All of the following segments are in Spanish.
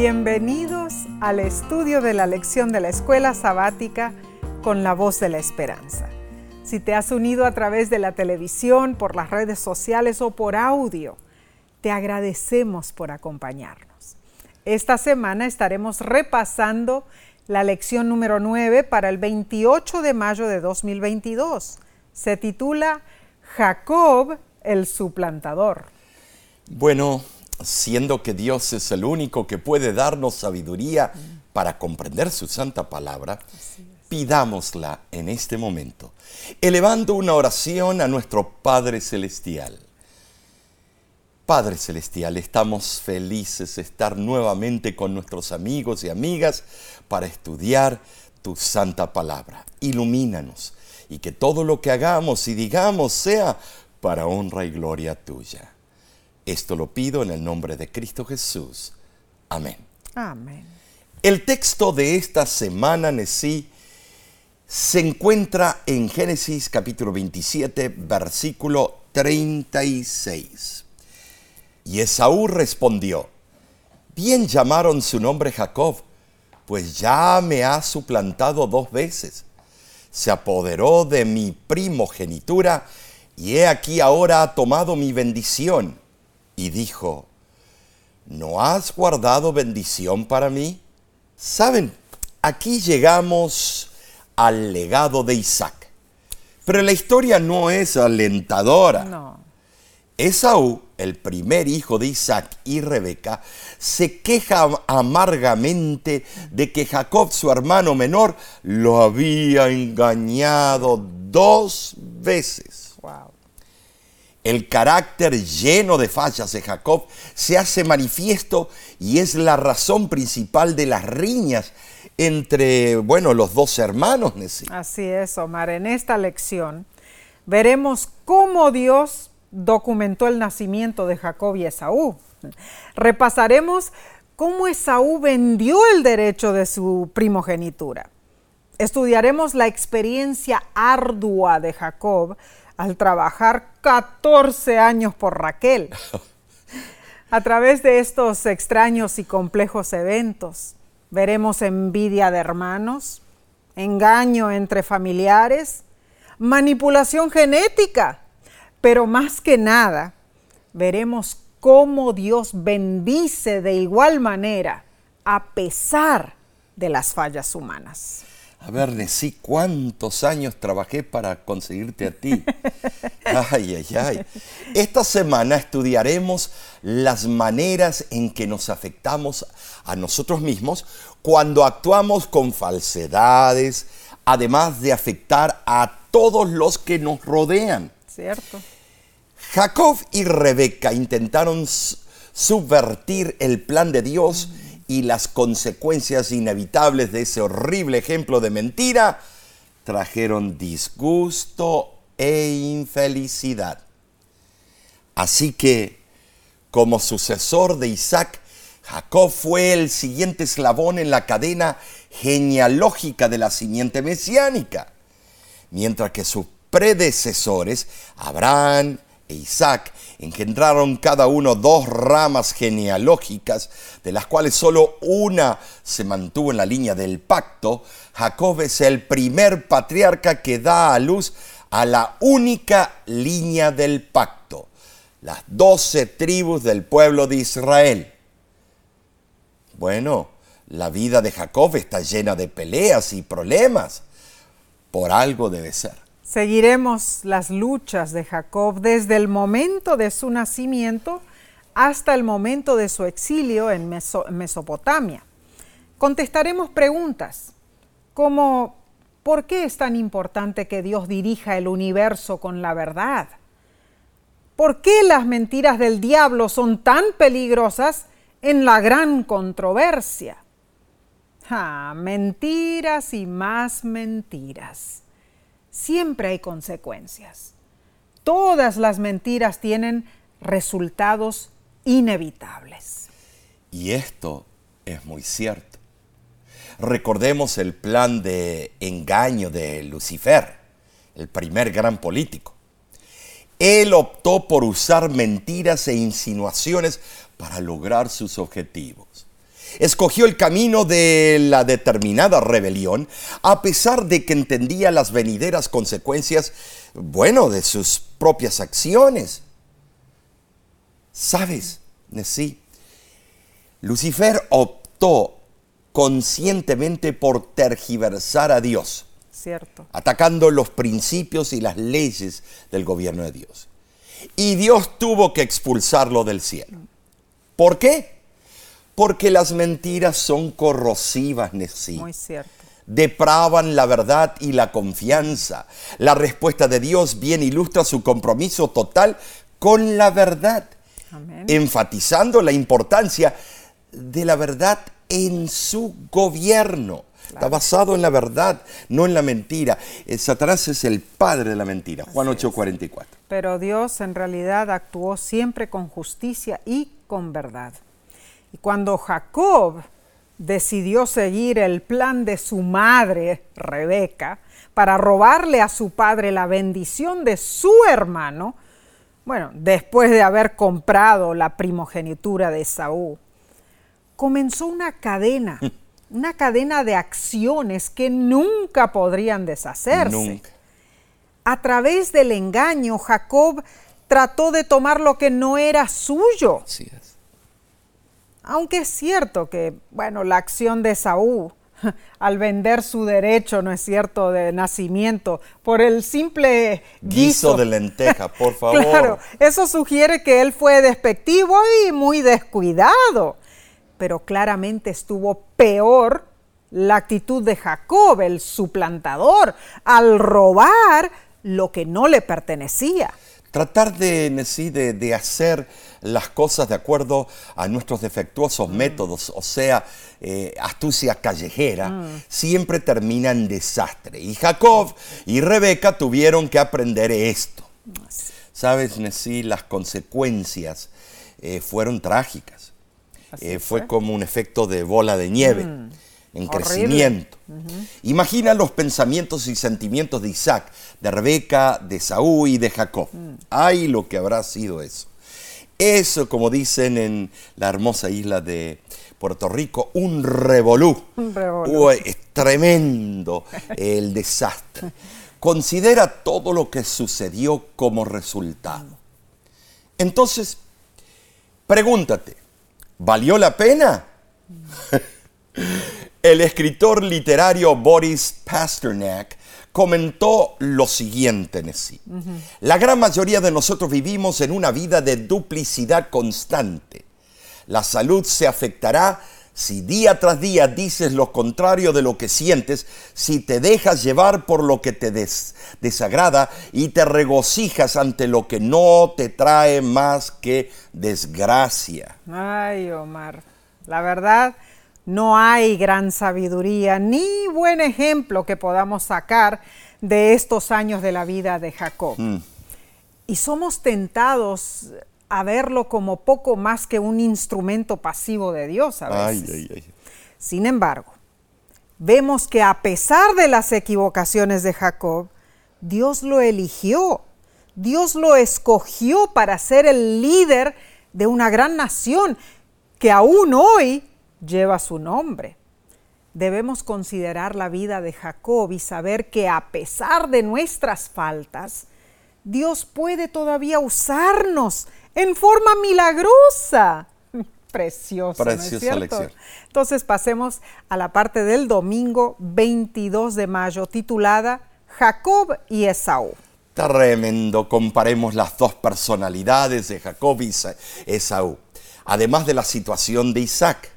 Bienvenidos al estudio de la lección de la escuela sabática con la voz de la esperanza. Si te has unido a través de la televisión, por las redes sociales o por audio, te agradecemos por acompañarnos. Esta semana estaremos repasando la lección número 9 para el 28 de mayo de 2022. Se titula Jacob el suplantador. Bueno, siendo que Dios es el único que puede darnos sabiduría para comprender su santa palabra, pidámosla en este momento, elevando una oración a nuestro Padre Celestial. Padre Celestial, estamos felices de estar nuevamente con nuestros amigos y amigas para estudiar tu santa palabra. Ilumínanos y que todo lo que hagamos y digamos sea para honra y gloria tuya. Esto lo pido en el nombre de Cristo Jesús. Amén. Amén. El texto de esta semana, Nesí, se encuentra en Génesis capítulo 27, versículo 36. Y Esaú respondió, bien llamaron su nombre Jacob, pues ya me ha suplantado dos veces. Se apoderó de mi primogenitura y he aquí ahora ha tomado mi bendición y dijo, ¿no has guardado bendición para mí? Saben, aquí llegamos al legado de Isaac, pero la historia no es alentadora. No. Esaú, el primer hijo de Isaac y Rebeca, se queja amargamente de que Jacob, su hermano menor, lo había engañado dos veces. Wow. El carácter lleno de fallas de Jacob se hace manifiesto y es la razón principal de las riñas entre, bueno, los dos hermanos. Así es, Omar. En esta lección veremos cómo Dios documentó el nacimiento de Jacob y Esaú. Repasaremos cómo Esaú vendió el derecho de su primogenitura. Estudiaremos la experiencia ardua de Jacob al trabajar 14 años por Raquel. A través de estos extraños y complejos eventos, veremos envidia de hermanos, engaño entre familiares, manipulación genética, pero más que nada, veremos cómo Dios bendice de igual manera a pesar de las fallas humanas. A ver, Nesí, ¿cuántos años trabajé para conseguirte a ti? Ay, ay, ay. Esta semana estudiaremos las maneras en que nos afectamos a nosotros mismos cuando actuamos con falsedades, además de afectar a todos los que nos rodean. ¿Cierto? Jacob y Rebeca intentaron subvertir el plan de Dios y las consecuencias inevitables de ese horrible ejemplo de mentira trajeron disgusto e infelicidad. Así que, como sucesor de Isaac, Jacob fue el siguiente eslabón en la cadena genealógica de la simiente mesiánica, mientras que sus predecesores, Abraham, e Isaac engendraron cada uno dos ramas genealógicas, de las cuales solo una se mantuvo en la línea del pacto, Jacob es el primer patriarca que da a luz a la única línea del pacto, las doce tribus del pueblo de Israel. Bueno, la vida de Jacob está llena de peleas y problemas. Por algo debe ser. Seguiremos las luchas de Jacob desde el momento de su nacimiento hasta el momento de su exilio en Mesopotamia. Contestaremos preguntas como ¿por qué es tan importante que Dios dirija el universo con la verdad? ¿Por qué las mentiras del diablo son tan peligrosas en la gran controversia? Ah, mentiras y más mentiras siempre hay consecuencias. Todas las mentiras tienen resultados inevitables. Y esto es muy cierto. Recordemos el plan de engaño de Lucifer, el primer gran político. Él optó por usar mentiras e insinuaciones para lograr sus objetivos. Escogió el camino de la determinada rebelión, a pesar de que entendía las venideras consecuencias, bueno, de sus propias acciones. ¿Sabes? Sí. Lucifer optó conscientemente por tergiversar a Dios. Cierto. Atacando los principios y las leyes del gobierno de Dios. Y Dios tuvo que expulsarlo del cielo. ¿Por qué? Porque las mentiras son corrosivas, Nesí. Muy cierto. Depravan la verdad y la confianza. La respuesta de Dios bien ilustra su compromiso total con la verdad, Amén. enfatizando la importancia de la verdad en su gobierno. Está basado en la verdad, no en la mentira. Eh, Satanás es el padre de la mentira. Juan 8:44. Pero Dios en realidad actuó siempre con justicia y con verdad. Y cuando Jacob decidió seguir el plan de su madre, Rebeca, para robarle a su padre la bendición de su hermano, bueno, después de haber comprado la primogenitura de Saúl, comenzó una cadena, una cadena de acciones que nunca podrían deshacerse. Nunca. A través del engaño, Jacob trató de tomar lo que no era suyo. Así es. Aunque es cierto que, bueno, la acción de Saúl al vender su derecho, ¿no es cierto?, de nacimiento por el simple Guiso guiso. de lenteja, por favor. Claro, eso sugiere que él fue despectivo y muy descuidado. Pero claramente estuvo peor la actitud de Jacob, el suplantador, al robar lo que no le pertenecía. Tratar de, sí, de, de hacer las cosas de acuerdo a nuestros defectuosos métodos, o sea, eh, astucia callejera, siempre termina en desastre. Y Jacob y Rebeca tuvieron que aprender esto. Sabes, Nesí, las consecuencias eh, fueron trágicas. Eh, fue. fue como un efecto de bola de nieve en Horrible. crecimiento. Imagina los pensamientos y sentimientos de Isaac, de Rebeca, de Saúl y de Jacob. Ay, lo que habrá sido eso. Eso, como dicen en la hermosa isla de Puerto Rico, un revolú. Un revolú. Uy, es tremendo el desastre. Considera todo lo que sucedió como resultado. Entonces, pregúntate, ¿valió la pena? El escritor literario Boris Pasternak comentó lo siguiente en sí. La gran mayoría de nosotros vivimos en una vida de duplicidad constante. La salud se afectará si día tras día dices lo contrario de lo que sientes, si te dejas llevar por lo que te des- desagrada y te regocijas ante lo que no te trae más que desgracia. Ay, Omar, la verdad, no hay gran sabiduría ni buen ejemplo que podamos sacar de estos años de la vida de Jacob. Y somos tentados a verlo como poco más que un instrumento pasivo de Dios a Ay, veces. ay, ay. Sin embargo, vemos que a pesar de las equivocaciones de Jacob, Dios lo eligió, Dios lo escogió para ser el líder de una gran nación que aún hoy lleva su nombre. Debemos considerar la vida de Jacob y saber que a pesar de nuestras faltas, Dios puede todavía usarnos en forma milagrosa. Precioso, ¿no es Preciosa cierto? lección. Entonces pasemos a la parte del domingo 22 de mayo titulada Jacob y Esaú. Tremendo, comparemos las dos personalidades de Jacob y Sa- Esaú, además de la situación de Isaac.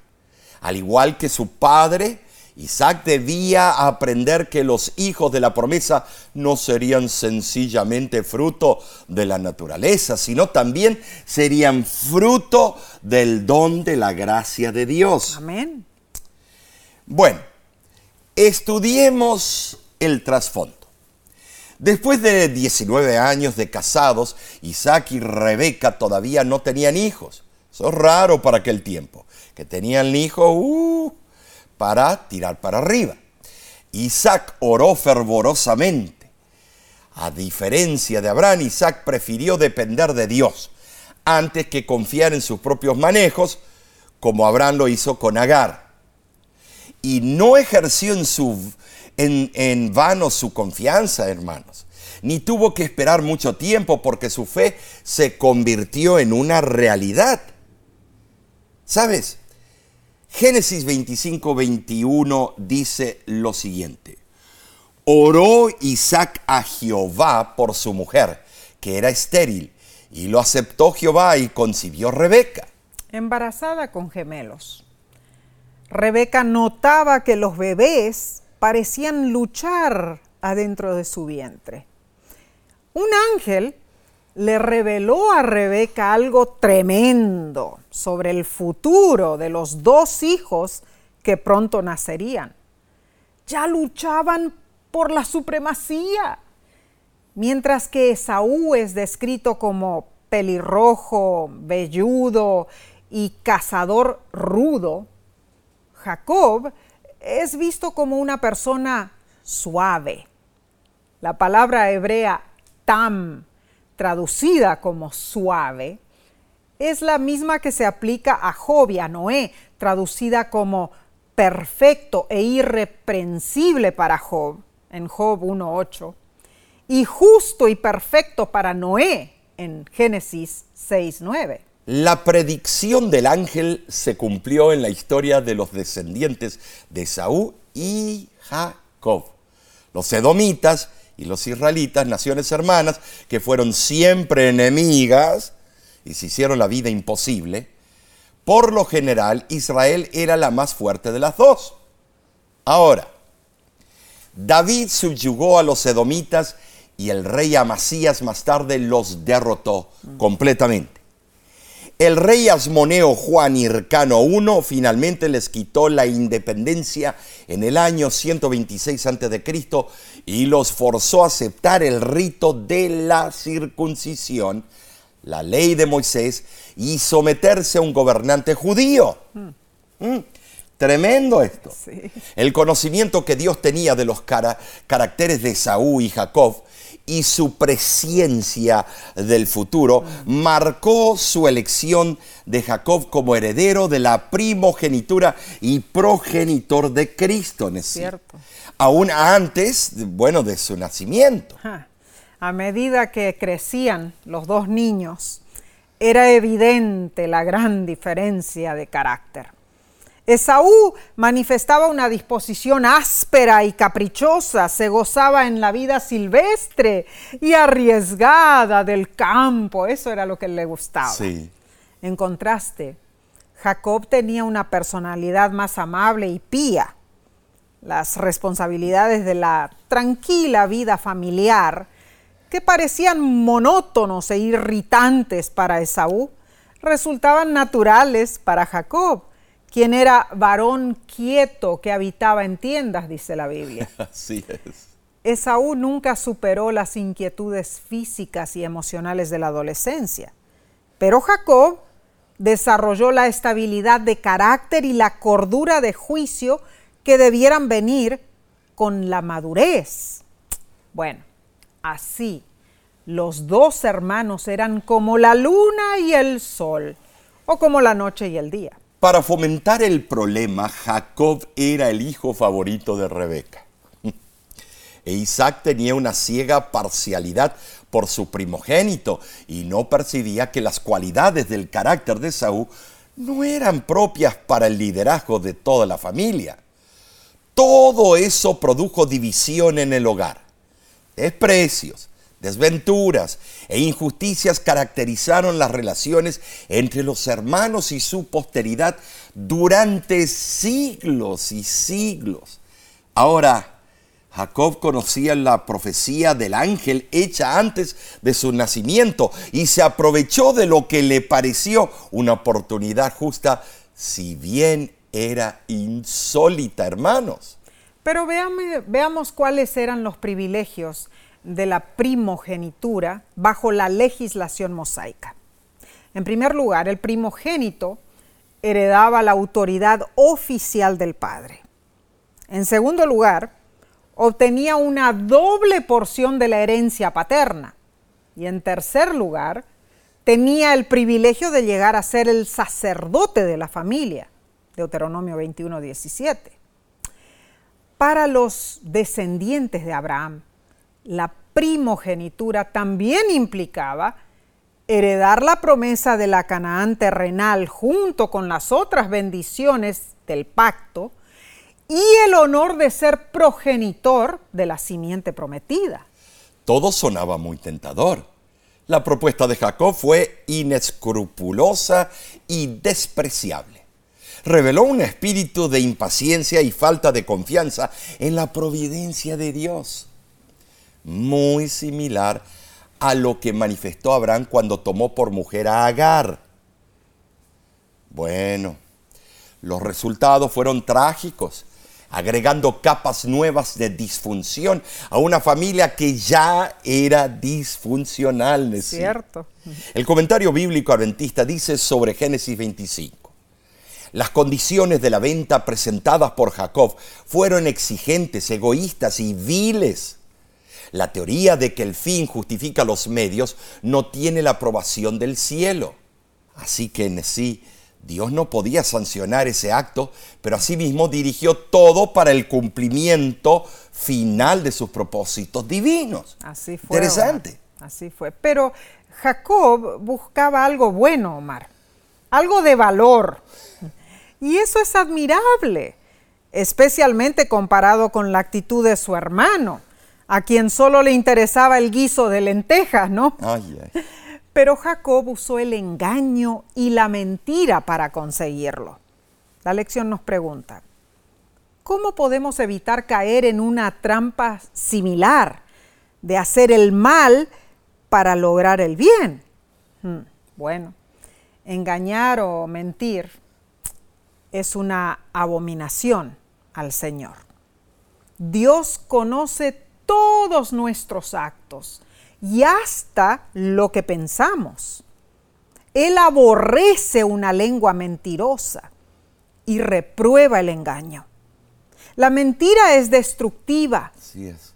Al igual que su padre, Isaac debía aprender que los hijos de la promesa no serían sencillamente fruto de la naturaleza, sino también serían fruto del don de la gracia de Dios. Amén. Bueno, estudiemos el trasfondo. Después de 19 años de casados, Isaac y Rebeca todavía no tenían hijos. Eso es raro para aquel tiempo. Que tenían hijos uh, para tirar para arriba. Isaac oró fervorosamente. A diferencia de Abraham, Isaac prefirió depender de Dios antes que confiar en sus propios manejos, como Abraham lo hizo con Agar. Y no ejerció en, en vano su confianza, hermanos, ni tuvo que esperar mucho tiempo porque su fe se convirtió en una realidad. ¿Sabes? Génesis 25, 21 dice lo siguiente. Oró Isaac a Jehová por su mujer, que era estéril, y lo aceptó Jehová y concibió Rebeca. Embarazada con gemelos. Rebeca notaba que los bebés parecían luchar adentro de su vientre. Un ángel le reveló a Rebeca algo tremendo sobre el futuro de los dos hijos que pronto nacerían. Ya luchaban por la supremacía. Mientras que Esaú es descrito como pelirrojo, velludo y cazador rudo, Jacob es visto como una persona suave. La palabra hebrea tam traducida como suave, es la misma que se aplica a Job y a Noé, traducida como perfecto e irreprensible para Job, en Job 1.8, y justo y perfecto para Noé, en Génesis 6.9. La predicción del ángel se cumplió en la historia de los descendientes de Saúl y Jacob. Los edomitas y los israelitas, naciones hermanas, que fueron siempre enemigas y se hicieron la vida imposible, por lo general Israel era la más fuerte de las dos. Ahora, David subyugó a los edomitas y el rey Amasías más tarde los derrotó completamente. El rey Asmoneo Juan Hircano I finalmente les quitó la independencia en el año 126 a.C. y los forzó a aceptar el rito de la circuncisión, la ley de Moisés, y someterse a un gobernante judío. Mm. Mm. Tremendo esto. El conocimiento que Dios tenía de los caracteres de Saúl y Jacob y su presencia del futuro marcó su elección de Jacob como heredero de la primogenitura y progenitor de Cristo. ¿no Cierto. Aún antes, bueno, de su nacimiento. A medida que crecían los dos niños, era evidente la gran diferencia de carácter. Esaú manifestaba una disposición áspera y caprichosa, se gozaba en la vida silvestre y arriesgada del campo, eso era lo que le gustaba. En contraste, Jacob tenía una personalidad más amable y pía. Las responsabilidades de la tranquila vida familiar, que parecían monótonos e irritantes para Esaú, resultaban naturales para Jacob quien era varón quieto que habitaba en tiendas, dice la Biblia. Así es. Esaú nunca superó las inquietudes físicas y emocionales de la adolescencia, pero Jacob desarrolló la estabilidad de carácter y la cordura de juicio que debieran venir con la madurez. Bueno, así los dos hermanos eran como la luna y el sol, o como la noche y el día. Para fomentar el problema, Jacob era el hijo favorito de Rebeca. E Isaac tenía una ciega parcialidad por su primogénito y no percibía que las cualidades del carácter de Saúl no eran propias para el liderazgo de toda la familia. Todo eso produjo división en el hogar, desprecios, desventuras e injusticias caracterizaron las relaciones entre los hermanos y su posteridad durante siglos y siglos. Ahora, Jacob conocía la profecía del ángel hecha antes de su nacimiento y se aprovechó de lo que le pareció una oportunidad justa, si bien era insólita, hermanos. Pero veamos cuáles eran los privilegios de la primogenitura bajo la legislación mosaica. En primer lugar, el primogénito heredaba la autoridad oficial del padre. En segundo lugar, obtenía una doble porción de la herencia paterna. Y en tercer lugar, tenía el privilegio de llegar a ser el sacerdote de la familia. Deuteronomio 21, 17. Para los descendientes de Abraham, la primogenitura también implicaba heredar la promesa de la Canaán terrenal junto con las otras bendiciones del pacto y el honor de ser progenitor de la simiente prometida. Todo sonaba muy tentador. La propuesta de Jacob fue inescrupulosa y despreciable. Reveló un espíritu de impaciencia y falta de confianza en la providencia de Dios, muy similar a lo que manifestó Abraham cuando tomó por mujer a Agar. Bueno, los resultados fueron trágicos agregando capas nuevas de disfunción a una familia que ya era disfuncional. Cierto. El comentario bíblico adventista dice sobre Génesis 25. Las condiciones de la venta presentadas por Jacob fueron exigentes, egoístas y viles. La teoría de que el fin justifica los medios no tiene la aprobación del cielo. Así que en sí Dios no podía sancionar ese acto, pero asimismo dirigió todo para el cumplimiento final de sus propósitos divinos. Así fue. Interesante. Así fue. Pero Jacob buscaba algo bueno, Omar, algo de valor. Y eso es admirable, especialmente comparado con la actitud de su hermano, a quien solo le interesaba el guiso de lentejas, ¿no? Pero Jacob usó el engaño y la mentira para conseguirlo. La lección nos pregunta, ¿cómo podemos evitar caer en una trampa similar de hacer el mal para lograr el bien? Hmm, bueno, engañar o mentir es una abominación al Señor. Dios conoce todos nuestros actos y hasta lo que pensamos. Él aborrece una lengua mentirosa y reprueba el engaño. La mentira es destructiva,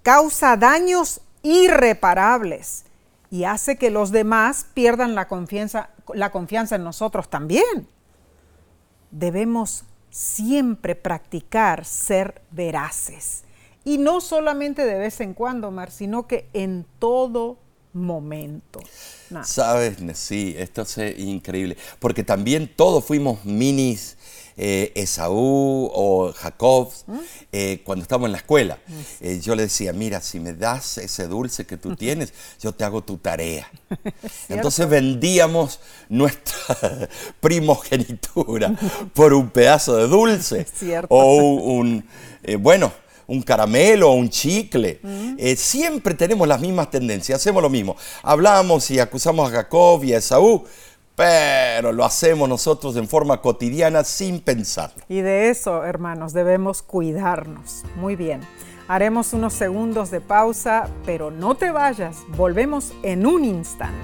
causa daños irreparables y hace que los demás pierdan la confianza, la confianza en nosotros también. Debemos siempre practicar ser veraces y no solamente de vez en cuando, Mar, sino que en todo momento. Sabes, sí, esto es increíble, porque también todos fuimos minis eh, Esaú o Jacob ¿Mm? eh, cuando estábamos en la escuela. Eh, yo le decía, mira, si me das ese dulce que tú tienes, yo te hago tu tarea. Entonces vendíamos nuestra primogenitura por un pedazo de dulce. O un, bueno, un caramelo o un chicle. Eh, siempre tenemos las mismas tendencias, hacemos lo mismo. Hablamos y acusamos a Jacob y a Esaú, pero lo hacemos nosotros en forma cotidiana sin pensar. Y de eso, hermanos, debemos cuidarnos. Muy bien. Haremos unos segundos de pausa, pero no te vayas, volvemos en un instante.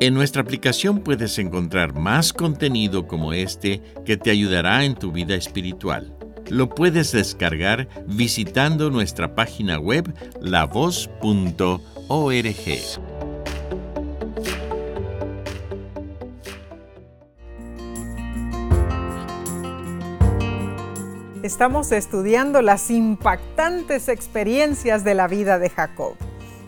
En nuestra aplicación puedes encontrar más contenido como este que te ayudará en tu vida espiritual. Lo puedes descargar visitando nuestra página web lavoz.org. Estamos estudiando las impactantes experiencias de la vida de Jacob.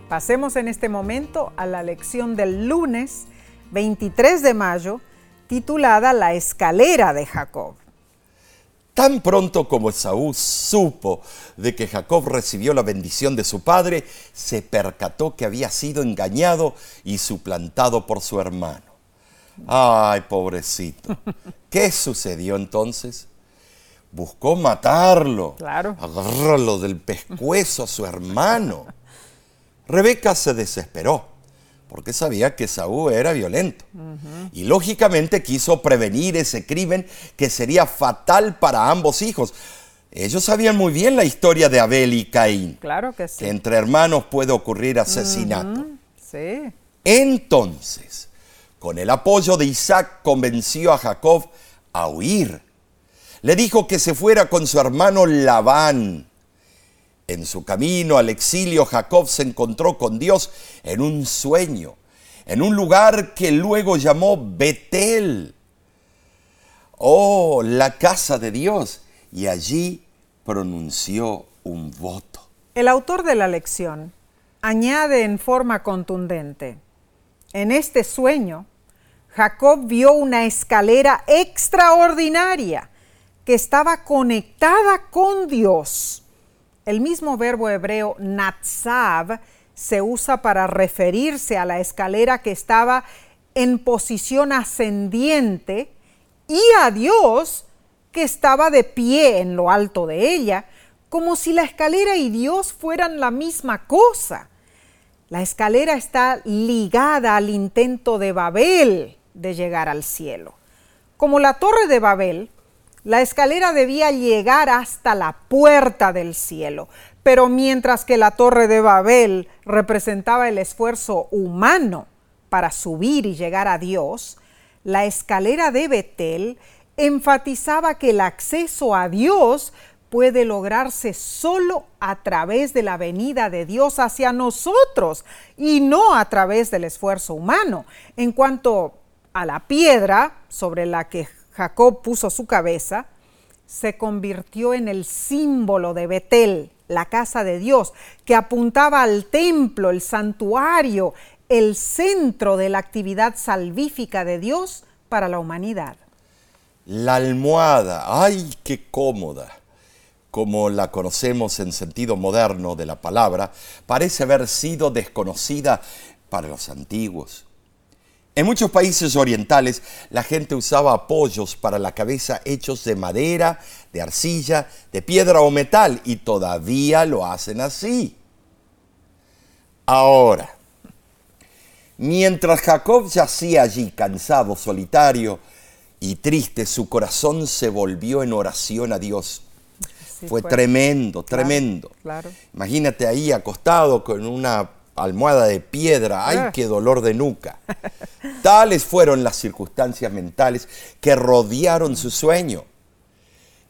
Pasemos en este momento a la lección del lunes 23 de mayo, titulada La escalera de Jacob. Tan pronto como Esaú supo de que Jacob recibió la bendición de su padre, se percató que había sido engañado y suplantado por su hermano. Ay, pobrecito. ¿Qué sucedió entonces? Buscó matarlo, claro. agarrarlo del pescuezo a su hermano. Rebeca se desesperó porque sabía que Saúl era violento. Y lógicamente quiso prevenir ese crimen que sería fatal para ambos hijos. Ellos sabían muy bien la historia de Abel y Caín. Claro que sí. Que entre hermanos puede ocurrir asesinato. Sí. Entonces, con el apoyo de Isaac, convenció a Jacob a huir. Le dijo que se fuera con su hermano Labán En su camino al exilio, Jacob se encontró con Dios en un sueño, en un lugar que luego llamó Betel. Oh, la casa de Dios. Y allí pronunció un voto. El autor de la lección añade en forma contundente, en este sueño, Jacob vio una escalera extraordinaria que estaba conectada con Dios. El mismo verbo hebreo natzav se usa para referirse a la escalera que estaba en posición ascendiente y a Dios que estaba de pie en lo alto de ella, como si la escalera y Dios fueran la misma cosa. La escalera está ligada al intento de Babel de llegar al cielo. Como la torre de Babel, la escalera debía llegar hasta la puerta del cielo, pero mientras que la torre de Babel representaba el esfuerzo humano para subir y llegar a Dios, la escalera de Betel enfatizaba que el acceso a Dios puede lograrse solo a través de la venida de Dios hacia nosotros y no a través del esfuerzo humano. En cuanto a la piedra sobre la que Jacob puso su cabeza, se convirtió en el símbolo de Betel, la casa de Dios, que apuntaba al templo, el santuario, el centro de la actividad salvífica de Dios para la humanidad. La almohada, ay, qué cómoda, como la conocemos en sentido moderno de la palabra, parece haber sido desconocida para los antiguos. En muchos países orientales la gente usaba apoyos para la cabeza hechos de madera, de arcilla, de piedra o metal y todavía lo hacen así. Ahora, mientras Jacob yacía allí cansado, solitario y triste, su corazón se volvió en oración a Dios. fue, tremendo, tremendo. Imagínate ahí acostado con una almohada de piedra, ay, ah. qué dolor de nuca. Tales fueron las circunstancias mentales que rodearon su sueño.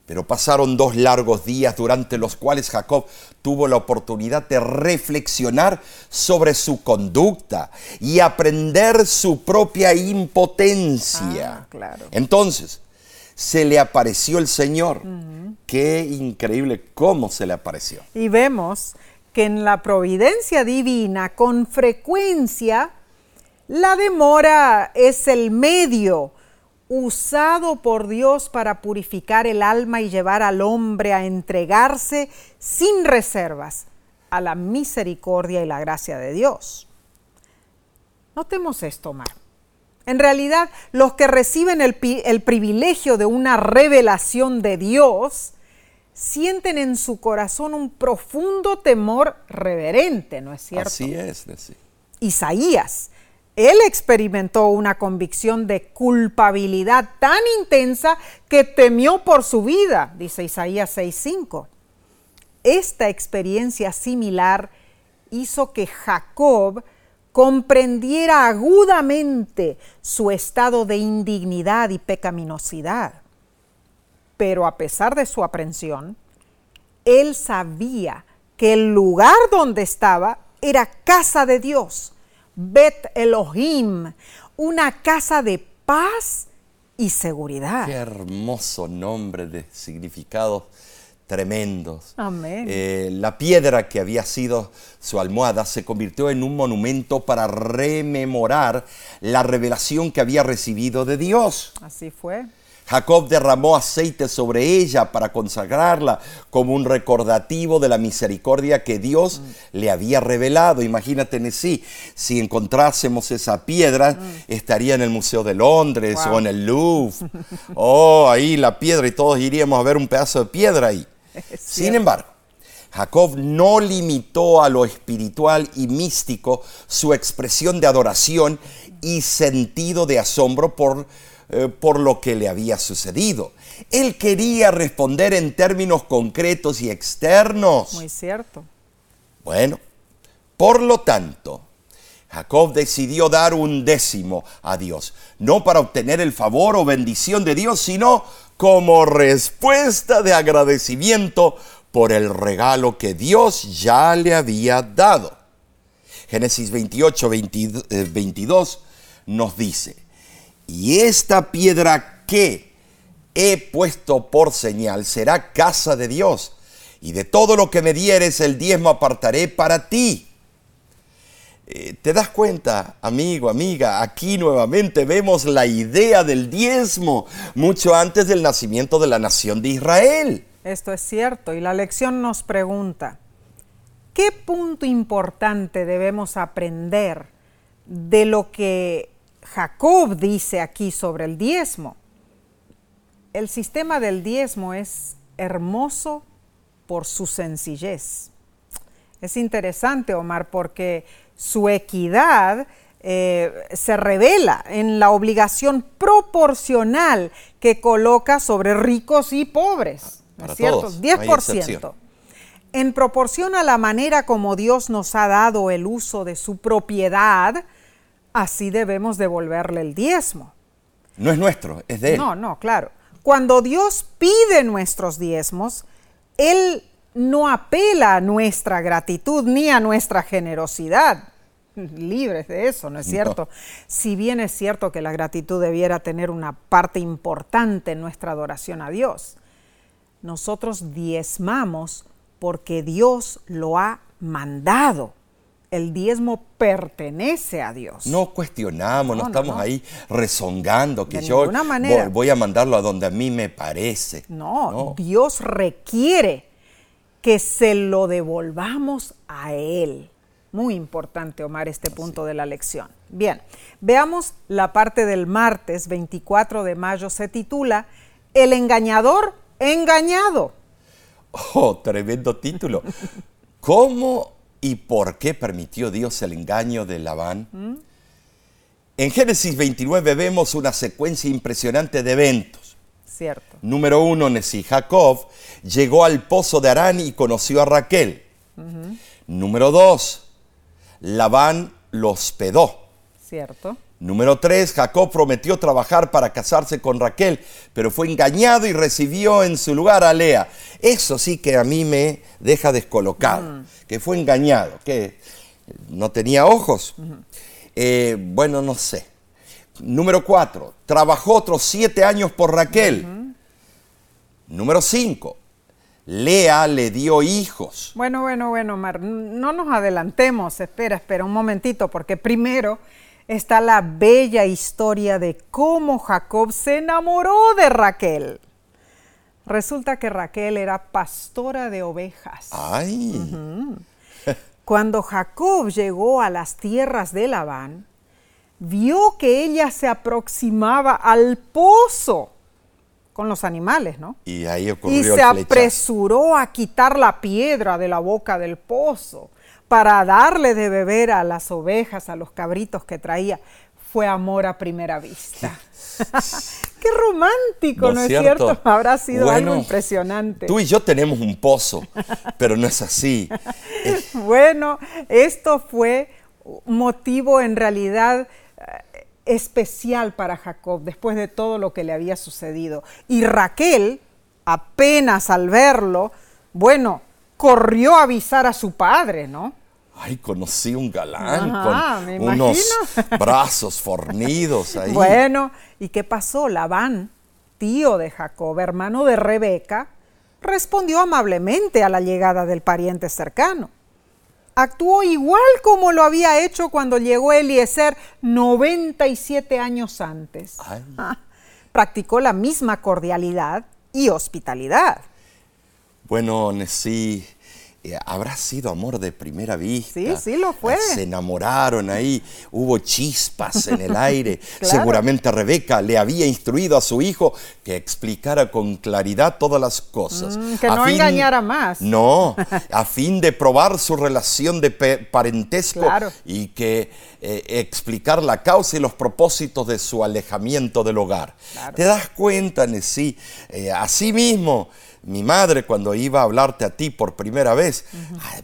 Pero pasaron dos largos días durante los cuales Jacob tuvo la oportunidad de reflexionar sobre su conducta y aprender su propia impotencia. Ah, Entonces, se le apareció el Señor. Qué increíble cómo se le apareció. Y vemos que en la providencia divina con frecuencia la demora es el medio usado por Dios para purificar el alma y llevar al hombre a entregarse sin reservas a la misericordia y la gracia de Dios. Notemos esto, Mar. En realidad, los que reciben el, el privilegio de una revelación de Dios, sienten en su corazón un profundo temor reverente, ¿no es cierto? Así es, Isaías, él experimentó una convicción de culpabilidad tan intensa que temió por su vida, dice Isaías 6:5. Esta experiencia similar hizo que Jacob comprendiera agudamente su estado de indignidad y pecaminosidad pero a pesar de su aprensión, él sabía que el lugar donde estaba era casa de Dios, Bet Elohim, una casa de paz y seguridad. Qué hermoso nombre de significados tremendos. Amén. Eh, la piedra que había sido su almohada se convirtió en un monumento para rememorar la revelación que había recibido de Dios. Así fue. Jacob derramó aceite sobre ella para consagrarla como un recordativo de la misericordia que Dios le había revelado. Imagínate en sí, si encontrásemos esa piedra, estaría en el Museo de Londres o en el Louvre. oh, ahí la piedra y todos iríamos a ver un pedazo de piedra ahí. Sin embargo, Jacob no limitó a lo espiritual y místico su expresión de adoración y sentido de asombro por eh, por lo que le había sucedido. Él quería responder en términos concretos y externos. Muy cierto. Bueno, por lo tanto, Jacob decidió dar un décimo a Dios, no para obtener el favor o bendición de Dios, sino como respuesta de agradecimiento por el regalo que Dios ya le había dado. Génesis 28, 22 eh, nos dice, y esta piedra que he puesto por señal será casa de Dios, y de todo lo que me dieres el diezmo apartaré para ti. Eh, ¿Te das cuenta, amigo, amiga? Aquí nuevamente vemos la idea del diezmo mucho antes del nacimiento de la nación de Israel. Esto es cierto, y la lección nos pregunta, ¿qué punto importante debemos aprender de lo que Jacob dice aquí sobre el diezmo? El sistema del diezmo es hermoso por su sencillez. Es interesante, Omar, porque su equidad eh, se revela en la obligación proporcional que coloca sobre ricos y pobres. ¿No es cierto? 10%. En proporción a la manera como Dios nos ha dado el uso de su propiedad, así debemos devolverle el diezmo. No es nuestro, es de Él. No, no, claro. Cuando Dios pide nuestros diezmos, Él no apela a nuestra gratitud ni a nuestra generosidad libres de eso, ¿no es cierto? Si bien es cierto que la gratitud debiera tener una parte importante en nuestra adoración a Dios, nosotros diezmamos porque Dios lo ha mandado. El diezmo pertenece a Dios. No cuestionamos, no, estamos ahí rezongando que yo voy a mandarlo a donde a mí me parece. no, Dios requiere que se lo devolvamos a Él. Muy importante, Omar, este punto de la lección. Bien, veamos la parte del martes 24 de mayo. Se titula El engañador engañado. Oh, tremendo título. ¿Cómo y por qué permitió Dios el engaño de Labán? ¿Mm? En Génesis 29 vemos una secuencia impresionante de eventos. Cierto. Número uno, Nesí Jacob llegó al pozo de Arán y conoció a Raquel. Número dos, Labán lo hospedó. Cierto. Número 3, Jacob prometió trabajar para casarse con Raquel, pero fue engañado y recibió en su lugar a Lea. Eso sí que a mí me deja descolocado, mm. que fue engañado, que no tenía ojos. Eh, bueno, no sé. Número 4, trabajó otros siete años por Raquel. Número 5, Lea le dio hijos. Bueno, bueno, bueno, Mar, no nos adelantemos, espera, espera un momentito, porque primero está la bella historia de cómo Jacob se enamoró de Raquel. Resulta que Raquel era pastora de ovejas. ¡Ay! Cuando Jacob llegó a las tierras de Labán, vio que ella se aproximaba al pozo con los animales, ¿no? Y ahí ocurrió Y se apresuró a quitar la piedra de la boca del pozo para darle de beber a las ovejas, a los cabritos que traía. Fue amor a primera vista. Qué romántico, ¿no, es cierto? Habrá sido algo impresionante. Tú y yo tenemos un pozo, pero no es así. bueno, esto fue motivo en realidad especial para Jacob después de todo lo que le había sucedido. Y Raquel, apenas al verlo, bueno, corrió a avisar a su padre, ¿no? Ay, conocí un galán con unos brazos fornidos ahí. Bueno, ¿y qué pasó? Labán, tío de Jacob, hermano de Rebeca, respondió amablemente a la llegada del pariente cercano actuó igual como lo había hecho cuando llegó Eliezer 97 años antes. Practicó la misma cordialidad y hospitalidad. Bueno, sí, eh, habrá sido amor de primera vista. Sí, sí lo fue. Se enamoraron ahí, hubo chispas en el aire. Seguramente Rebeca le había instruido a su hijo que explicara con claridad todas las cosas. Mm, que no engañara más. No, a fin de probar su relación de parentesco y que eh, explicar la causa y los propósitos de su alejamiento del hogar. ¿Te das cuenta, Nesí? Eh, así mismo mi madre cuando iba a hablarte a ti por primera vez,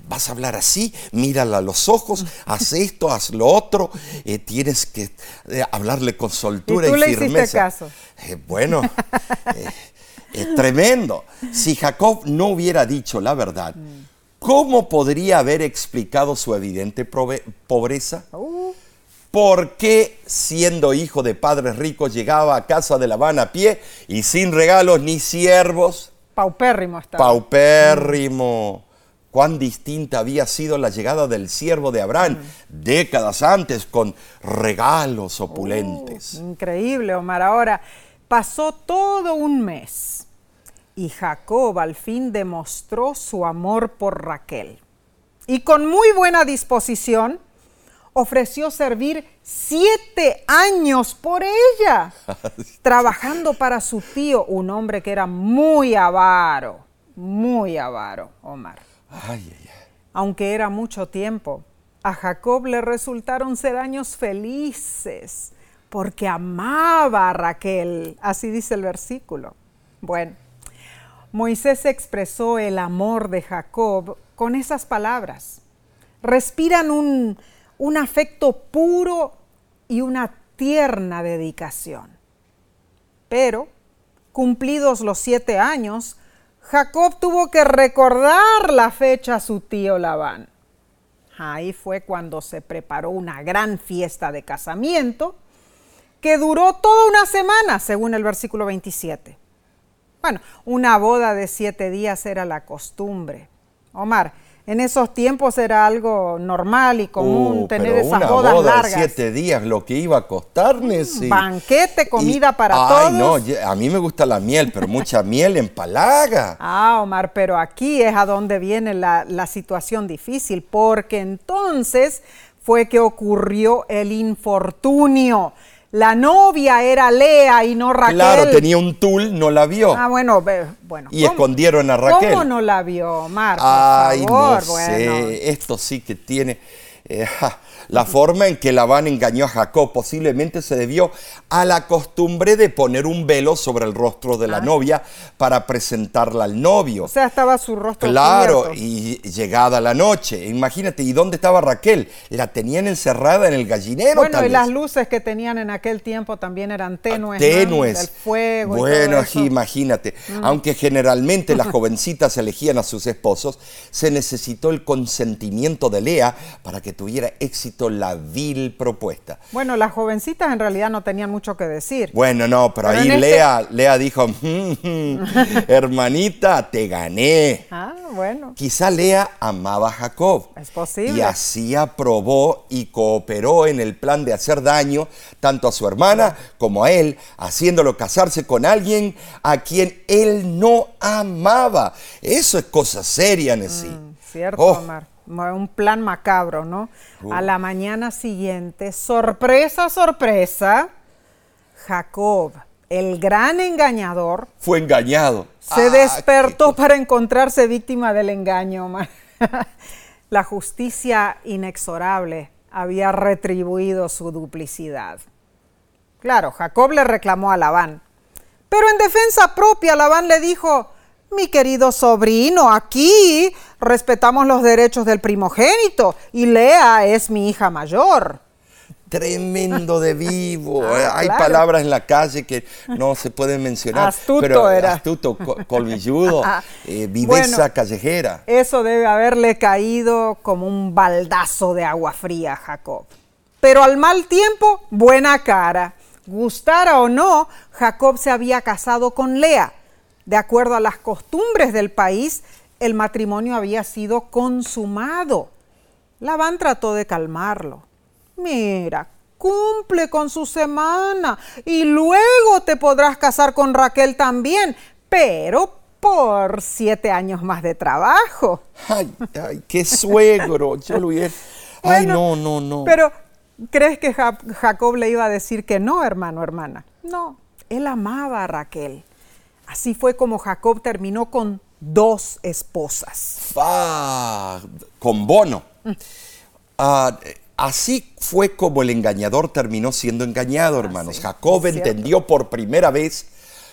vas a hablar así, mírala a los ojos, haz esto, haz lo otro, eh, tienes que eh, hablarle con soltura y, ¿Y tú le Hiciste caso? Eh, bueno, Es tremendo. Si Jacob no hubiera dicho la verdad, ¿cómo podría haber explicado su evidente pobreza? Uh, ¿Por qué, siendo hijo de padres ricos, llegaba a casa de Labán a pie y sin regalos ni siervos? Paupérrimo estaba. Paupérrimo. Cuán distinta había sido la llegada del siervo de Abraham décadas antes con regalos opulentes. Increíble, Omar. Ahora, pasó todo un mes y Jacob al fin demostró su amor por Raquel. Y con muy buena disposición ofreció servir siete años por ella, trabajando para su tío, un hombre que era muy avaro, muy avaro, Omar. Ay, ay, ay. Aunque era mucho tiempo, a Jacob le resultaron ser años felices, porque amaba a Raquel, así dice el versículo. Bueno, Moisés expresó el amor de Jacob con esas palabras. Respiran un, un afecto puro y una tierna dedicación. Pero, cumplidos los siete años, Jacob tuvo que recordar la fecha a su tío Labán. Ahí fue cuando se preparó una gran fiesta de casamiento que duró toda una semana, según el versículo 27. Bueno, una boda de siete días era la costumbre. Omar, en esos tiempos era algo normal y común Uh, tener pero esas una bodas boda largas. de siete días, lo que iba a costarme. sí. Banquete, comida Y- para ay, todos. no, ye- a mí me gusta la miel, pero mucha miel empalaga. Ah, Omar, pero aquí es a donde viene la, la situación difícil, porque entonces fue que ocurrió el infortunio. La novia era Lea y no Raquel. Claro, tenía un tul, no la vio. Ah, bueno, bueno. Y escondieron a Raquel. ¿Cómo no la vio, Omar? Por Ay, favor, no bueno. sé, esto sí que tiene... eh, ja, la forma en que Labán engañó a Jacob posiblemente se debió a la costumbre de poner un velo sobre el rostro de la novia para presentarla al novio. O sea, estaba su rostro Claro, cubierto. y llegada la noche, imagínate, ¿y dónde estaba Raquel? La tenían encerrada en el gallinero. Bueno, y las luces que tenían en aquel tiempo también eran tenues. ¿no? tenues. Del fuego y bueno, todo eso. Mm. imagínate. Aunque generalmente las jovencitas elegían a sus esposos, se necesitó el consentimiento de Lea para que tuviera éxito la vil propuesta. Bueno, las jovencitas en realidad no tenían mucho que decir. Bueno, no, pero, Pero ahí este- Lea, Lea dijo, "Mm, mm, hermanita, te gané. Ah, bueno. Quizá Lea amaba a Jacob. Es posible. Y así aprobó y cooperó en el plan de hacer daño tanto a su hermana como a él, haciéndolo casarse con alguien a quien él no amaba. Eso es cosa seria, Nessie. Cierto, Oh. Omar. Un plan macabro, ¿no? A la mañana siguiente, sorpresa, sorpresa, Jacob, el gran engañador, Fue engañado. se Ah, despertó para encontrarse víctima del engaño. La justicia inexorable había retribuido su duplicidad. Claro, Jacob le reclamó a Labán. Pero en defensa propia, Labán le dijo, mi querido sobrino, aquí respetamos los derechos del primogénito y Lea es mi hija mayor. Tremendo de vivo. Ah, Hay claro. palabras en la calle que no se pueden mencionar. Astuto pero era. Astuto, co- colmilludo, eh, viveza Bueno. callejera. Eso debe haberle caído como un baldazo de agua fría a Jacob. Pero al mal tiempo, buena cara. Gustara o no, Jacob se había casado con Lea. De acuerdo a las costumbres del país, el matrimonio había sido consumado. Labán trató de calmarlo. Mira, cumple con su semana y luego te podrás casar con Raquel también, pero por siete años más de trabajo. Ay, ay, qué suegro. Yo lo hubiera. Ay, Bueno, no, no, no. Pero, ¿crees que Ja- Jacob le iba a decir que no, hermano, hermana? No, él amaba a Raquel. Así fue como Jacob terminó con dos esposas. Ah, con bono. Ah, así fue como el engañador terminó siendo engañado, hermanos. Jacob entendió por primera vez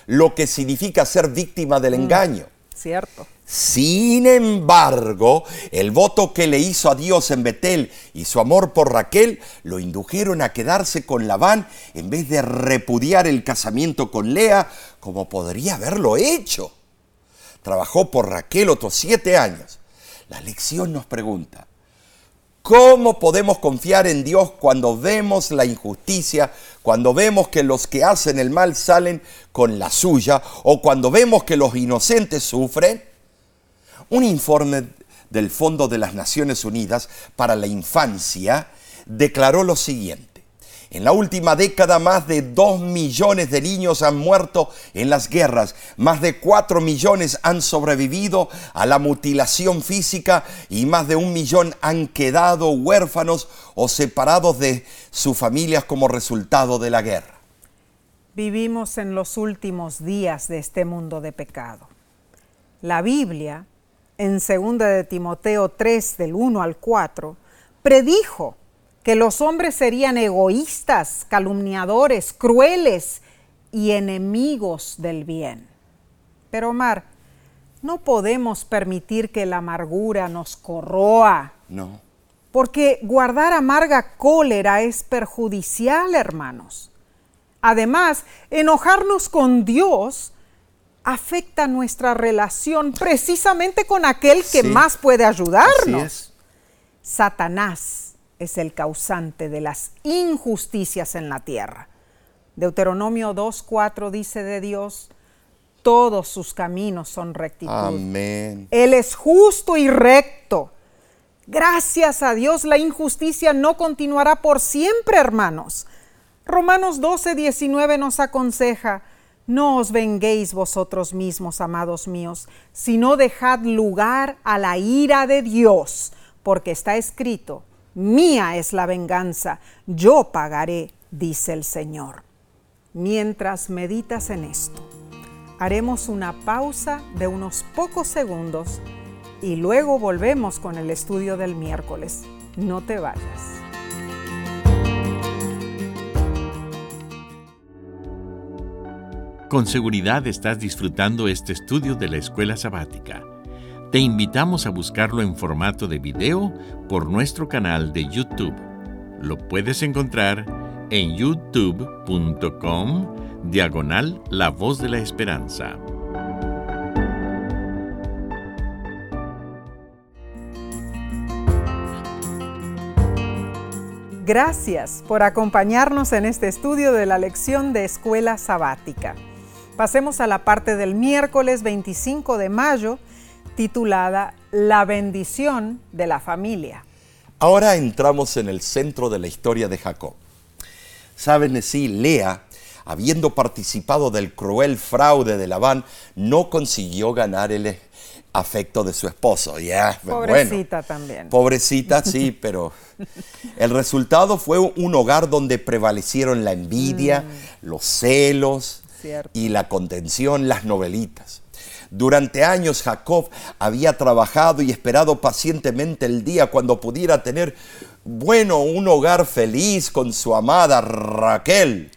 lo que significa ser víctima del engaño. ¿Cierto? Sin embargo, el voto que le hizo a Dios en Betel y su amor por Raquel lo indujeron a quedarse con Labán en vez de repudiar el casamiento con Lea como podría haberlo hecho. Trabajó por Raquel otros siete años. La lección nos pregunta, ¿Cómo podemos confiar en Dios cuando vemos la injusticia, cuando vemos que los que hacen el mal salen con la suya o cuando vemos que los inocentes sufren? Un informe del Fondo de las Naciones Unidas para la Infancia declaró lo siguiente. En la última década más de 2 millones de niños han muerto en las guerras, más de 4 millones han sobrevivido a la mutilación física y más de un millón han quedado huérfanos o separados de sus familias como resultado de la guerra. Vivimos en los últimos días de este mundo de pecado. La Biblia en 2 de Timoteo 3 del 1 al 4, predijo que los hombres serían egoístas, calumniadores, crueles y enemigos del bien. Pero Omar, no podemos permitir que la amargura nos corroa. No. Porque guardar amarga cólera es perjudicial, hermanos. Además, enojarnos con Dios afecta nuestra relación precisamente con aquel que más puede ayudarnos. Satanás es el causante de las injusticias en la tierra. Deuteronomio 2.4 dice de Dios, todos sus caminos son rectitud. Amén. Él es justo y recto. Gracias a Dios la injusticia no continuará por siempre, hermanos. Romanos 12.19 nos aconseja, no os venguéis vosotros mismos, amados míos, sino dejad lugar a la ira de Dios, porque está escrito, mía es la venganza, yo pagaré, dice el Señor. Mientras meditas en esto, haremos una pausa de unos pocos segundos y luego volvemos con el estudio del miércoles. No te vayas. Con seguridad estás disfrutando este estudio de la escuela sabática. Te invitamos a buscarlo en formato de video por nuestro canal de YouTube. Lo puedes encontrar en youtube.com diagonal La Voz de la Esperanza. Gracias por acompañarnos en este estudio de la lección de escuela sabática. Pasemos a la parte del miércoles 25 de mayo titulada La bendición de la familia. Ahora entramos en el centro de la historia de Jacob. Saben, sí, Lea, habiendo participado del cruel fraude de Labán, no consiguió ganar el afecto de su esposo. Pobrecita también. Pobrecita, sí, pero el resultado fue un hogar donde prevalecieron la envidia, mm. los celos, y la contención, las novelitas. Durante años Jacob había trabajado y esperado pacientemente el día cuando pudiera tener, bueno, un hogar feliz con su amada Raquel.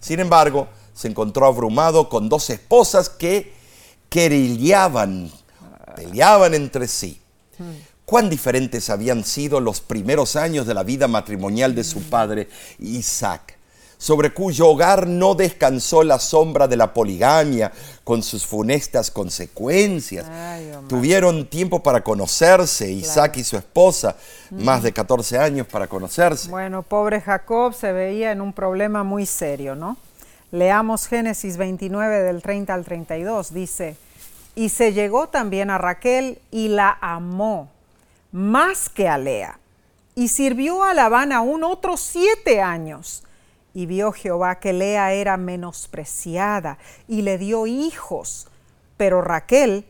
Sin embargo, se encontró abrumado con dos esposas que querillaban, peleaban entre sí. Cuán diferentes habían sido los primeros años de la vida matrimonial de su padre Isaac sobre cuyo hogar no descansó la sombra de la poligamia con sus funestas consecuencias. Tuvieron tiempo para conocerse, Isaac y su esposa, más de 14 años para conocerse. Bueno, pobre Jacob se veía en un problema muy serio, ¿no? Leamos Génesis 29 del 30 al 32, dice, y se llegó también a Raquel y la amó más que a Lea, y sirvió a Labán aún otros siete años y vio Jehová que Lea era menospreciada y le dio hijos, pero Raquel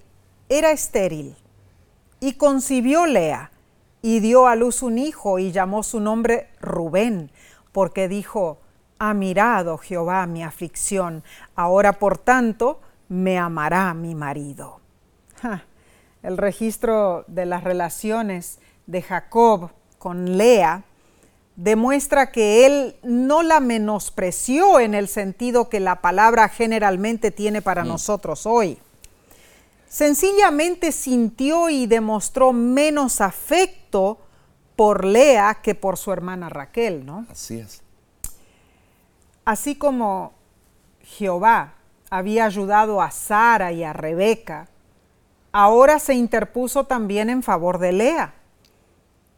era estéril. Y concibió Lea y dio a luz un hijo y llamó su nombre Rubén, porque dijo, ha mirado Jehová mi aflicción, ahora por tanto me amará mi marido. El registro de las relaciones de Jacob con Lea demuestra que él no la menospreció en el sentido que la palabra generalmente tiene para nosotros hoy. sencillamente sintió y demostró menos afecto por Lea que por su hermana Raquel, ¿no? Así es. Así como Jehová había ayudado a Sara y a Rebeca, ahora se interpuso también en favor de Lea.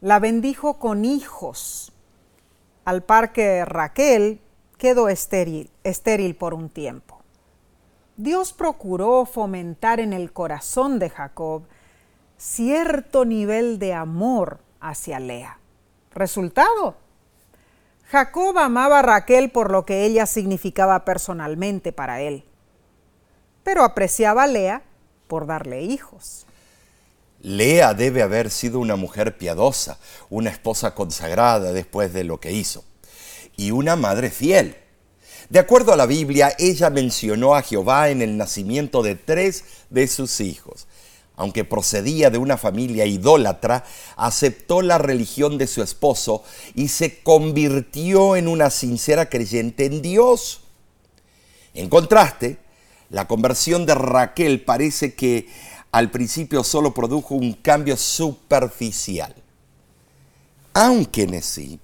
La bendijo con hijos, al par que Raquel quedó estéril, estéril por un tiempo. Dios procuró fomentar en el corazón de Jacob cierto nivel de amor hacia Lea. Resultado, Jacob amaba a Raquel por lo que ella significaba personalmente para él, pero apreciaba a Lea por darle hijos. Lea debe haber sido una mujer piadosa, una esposa consagrada después de lo que hizo, y una madre fiel. De acuerdo a la Biblia, ella mencionó a Jehová en el nacimiento de tres de sus hijos. Aunque procedía de una familia idólatra, aceptó la religión de su esposo y se convirtió en una sincera creyente en Dios. En contraste, la conversión de Raquel parece que al principio solo produjo un cambio superficial. Aunque en sí,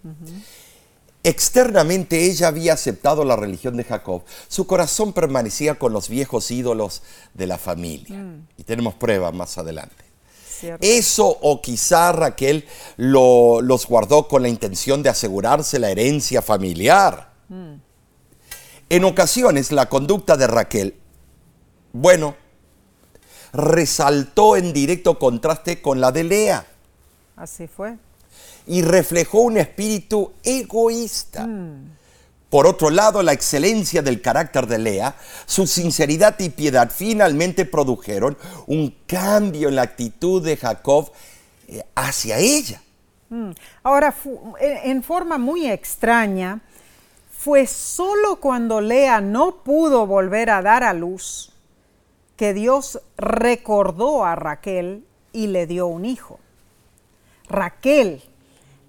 externamente ella había aceptado la religión de Jacob, su corazón permanecía con los viejos ídolos de la familia. Y tenemos pruebas más adelante. ¿cierto? Eso o quizá Raquel lo- los guardó con la intención de asegurarse la herencia familiar. En ocasiones la conducta de Raquel, bueno, resaltó en directo contraste con la de Lea Así fue. y reflejó un espíritu egoísta. Por otro lado, la excelencia del carácter de Lea, su sinceridad y piedad finalmente produjeron un cambio en la actitud de Jacob eh, hacia ella. Mm. Ahora, en forma muy extraña, fue solo cuando Lea no pudo volver a dar a luz que Dios recordó a Raquel y le dio un hijo. Raquel,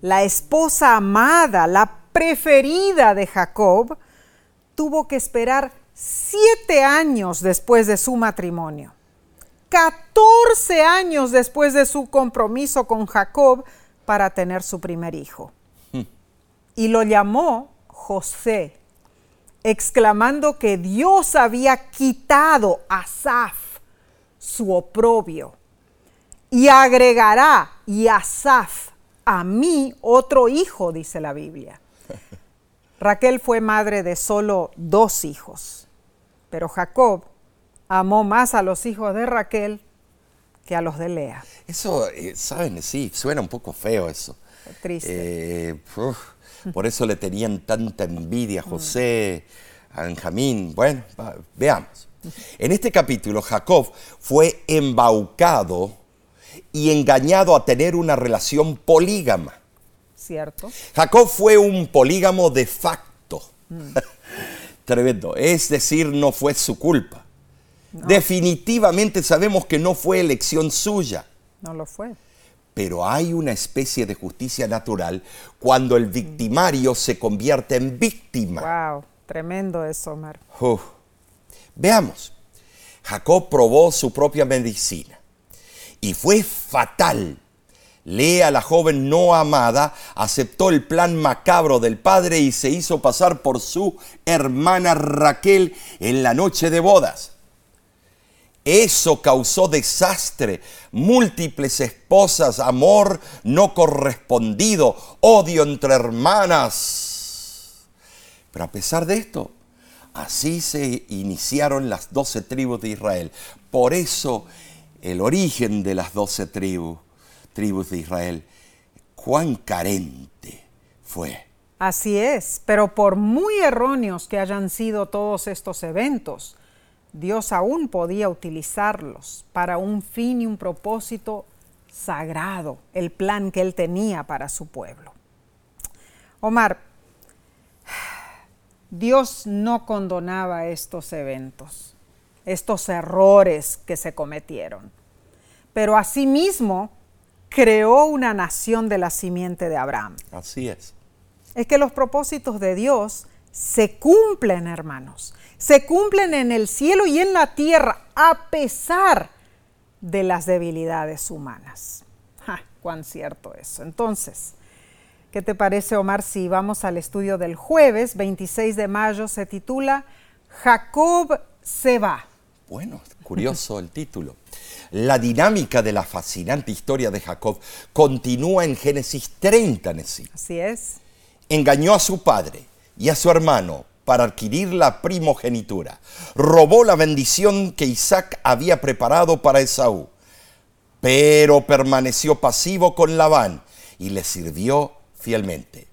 la esposa amada, la preferida de Jacob, tuvo que esperar siete años después de su matrimonio. 14 años después de su compromiso con Jacob para tener su primer hijo. Y lo llamó José, exclamando que Dios había quitado a Saf su oprobio y agregará y a Saf a mí otro hijo, dice la Biblia. Raquel fue madre de solo dos hijos, pero Jacob amó más a los hijos de Raquel que a los de Lea. Eso, eh, saben, sí, suena un poco feo eso. Triste. Eh, por eso le tenían tanta envidia a José, a Benjamín. Bueno, veamos. En este capítulo, Jacob fue embaucado y engañado a tener una relación polígama. ¿Cierto? Jacob fue un polígamo de facto. Tremendo. Es decir, no fue su culpa. Definitivamente sabemos que no fue elección suya. No lo fue. Pero hay una especie de justicia natural cuando el victimario se convierte en víctima. Wow, tremendo eso, Omar. Uf. Veamos. Jacob probó su propia medicina y fue fatal. Lea, la joven no amada, aceptó el plan macabro del padre y se hizo pasar por su hermana Raquel en la noche de bodas. Eso causó desastre, múltiples esposas, amor no correspondido, odio entre hermanas. Pero a pesar de esto, así se iniciaron las doce tribus de Israel. Por eso el origen de las doce tribus, tribus de Israel, cuán carente fue. Así es, pero por muy erróneos que hayan sido todos estos eventos, Dios aún podía utilizarlos para un fin y un propósito sagrado, el plan que Él tenía para su pueblo. Omar, Dios no condonaba estos eventos, estos errores que se cometieron, pero asimismo creó una nación de la simiente de Abraham Así es. es que los propósitos de Dios se cumplen, hermanos. Se cumplen en el cielo y en la tierra, a pesar de las debilidades humanas. ¡Ja! ¡Cuán cierto eso! Entonces, ¿qué te parece, Omar, si vamos al estudio del jueves 26 de mayo? Se titula Jacob se va. Bueno, curioso el título. La dinámica de la fascinante historia de Jacob continúa en Génesis 30, Nesí. Así es. Engañó a su padre y a su hermano para adquirir la primogenitura. Robó la bendición que Isaac había preparado para Esaú, pero permaneció pasivo con Labán y le sirvió fielmente.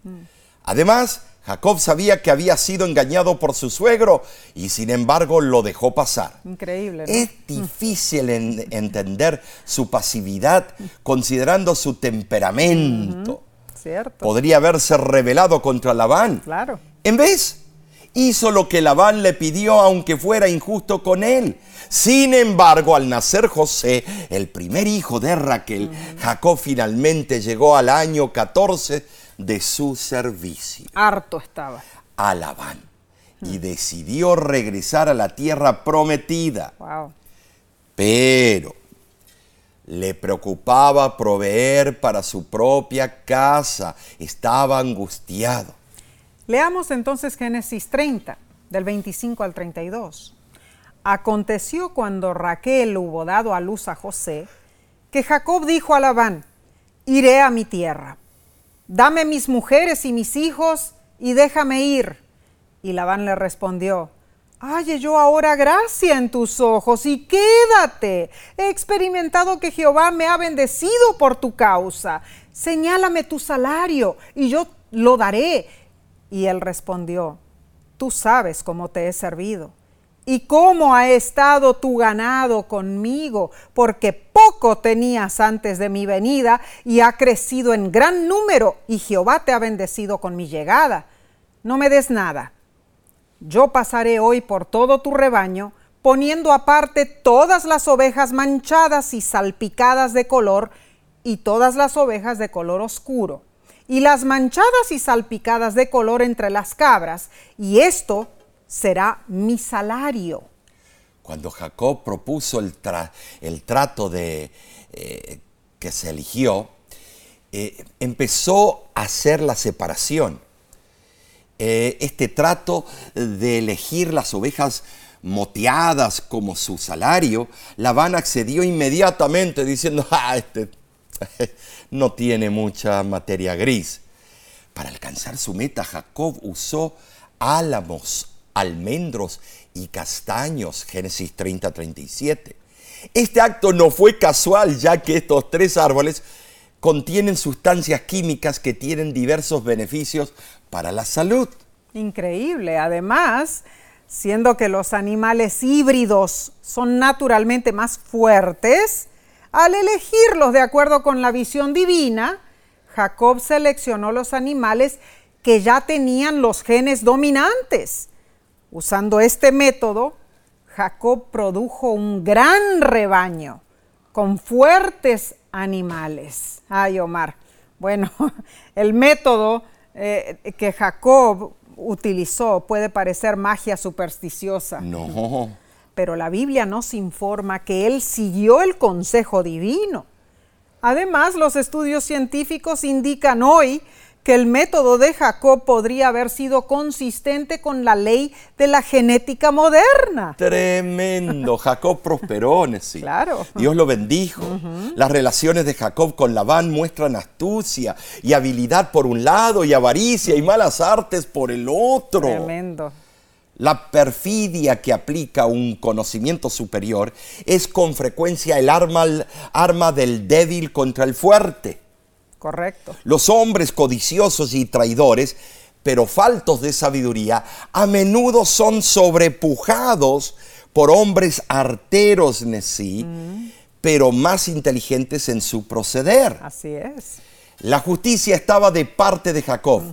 Además, Jacob sabía que había sido engañado por su suegro y sin embargo lo dejó pasar. Increíble. ¿no? Es difícil en- entender su pasividad considerando su temperamento. ¿Cierto? Podría haberse rebelado contra Labán. Claro. En vez, hizo lo que Labán le pidió aunque fuera injusto con él. Sin embargo, al nacer José, el primer hijo de Raquel, Jacob finalmente llegó al año 14 de su servicio Harto estaba. a Labán y decidió regresar a la tierra prometida. Wow. Pero le preocupaba proveer para su propia casa. Estaba angustiado. Leamos entonces Génesis 30, del 25 al 32. Aconteció cuando Raquel hubo dado a luz a José, que Jacob dijo a Labán, iré a mi tierra, dame mis mujeres y mis hijos y déjame ir. Y Labán le respondió, halle yo ahora gracia en tus ojos y quédate. He experimentado que Jehová me ha bendecido por tu causa. Señálame tu salario y yo lo daré. Y él respondió, tú sabes cómo te he servido y cómo ha estado tu ganado conmigo, porque poco tenías antes de mi venida y ha crecido en gran número y Jehová te ha bendecido con mi llegada. No me des nada. Yo pasaré hoy por todo tu rebaño, poniendo aparte todas las ovejas manchadas y salpicadas de color y todas las ovejas de color oscuro, y las manchadas y salpicadas de color entre las cabras, y esto será mi salario. Cuando Jacob propuso el, tra- el trato de, eh, que se eligió, eh, empezó a hacer la separación. Eh, este trato de elegir las ovejas moteadas como su salario, Labán accedió inmediatamente diciendo, ah, este no tiene mucha materia gris. Para alcanzar su meta, Jacob usó álamos, almendros y castaños, Génesis 30-37. Este acto no fue casual, ya que estos tres árboles contienen sustancias químicas que tienen diversos beneficios para la salud. Increíble. Además, siendo que los animales híbridos son naturalmente más fuertes, al elegirlos de acuerdo con la visión divina, Jacob seleccionó los animales que ya tenían los genes dominantes. Usando este método, Jacob produjo un gran rebaño con fuertes animales. Ay, Omar. Bueno, el método eh, que Jacob utilizó puede parecer magia supersticiosa, No, pero la Biblia nos informa que él siguió el consejo divino. Además, los estudios científicos indican hoy que el método de Jacob podría haber sido consistente con la ley de la genética moderna. tremendo. Jacob prosperó, Nesí. Claro. Dios lo bendijo. Las relaciones de Jacob con Labán muestran astucia y habilidad por un lado y avaricia y malas artes por el otro. Tremendo. La perfidia que aplica un conocimiento superior es con frecuencia el arma, arma del débil contra el fuerte. Correcto. Los hombres codiciosos y traidores, pero faltos de sabiduría, a menudo son sobrepujados por hombres arteros, Nesí, pero más inteligentes en su proceder. Así es. La justicia estaba de parte de Jacob.